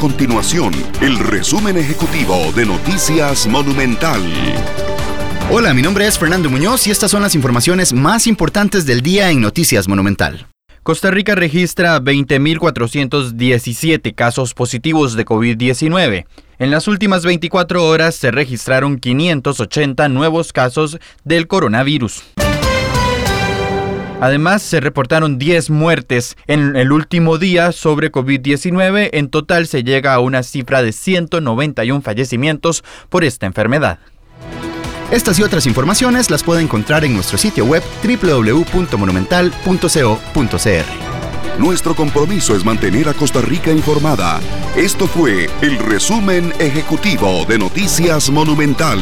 continuación el resumen ejecutivo de Noticias Monumental. Hola, mi nombre es Fernando Muñoz y estas son las informaciones más importantes del día en Noticias Monumental. Costa Rica registra 20.417 casos positivos de COVID-19. En las últimas 24 horas se registraron 580 nuevos casos del coronavirus. Además, se reportaron 10 muertes en el último día sobre COVID-19. En total se llega a una cifra de 191 fallecimientos por esta enfermedad. Estas y otras informaciones las puede encontrar en nuestro sitio web www.monumental.co.cr. Nuestro compromiso es mantener a Costa Rica informada. Esto fue el resumen ejecutivo de Noticias Monumental.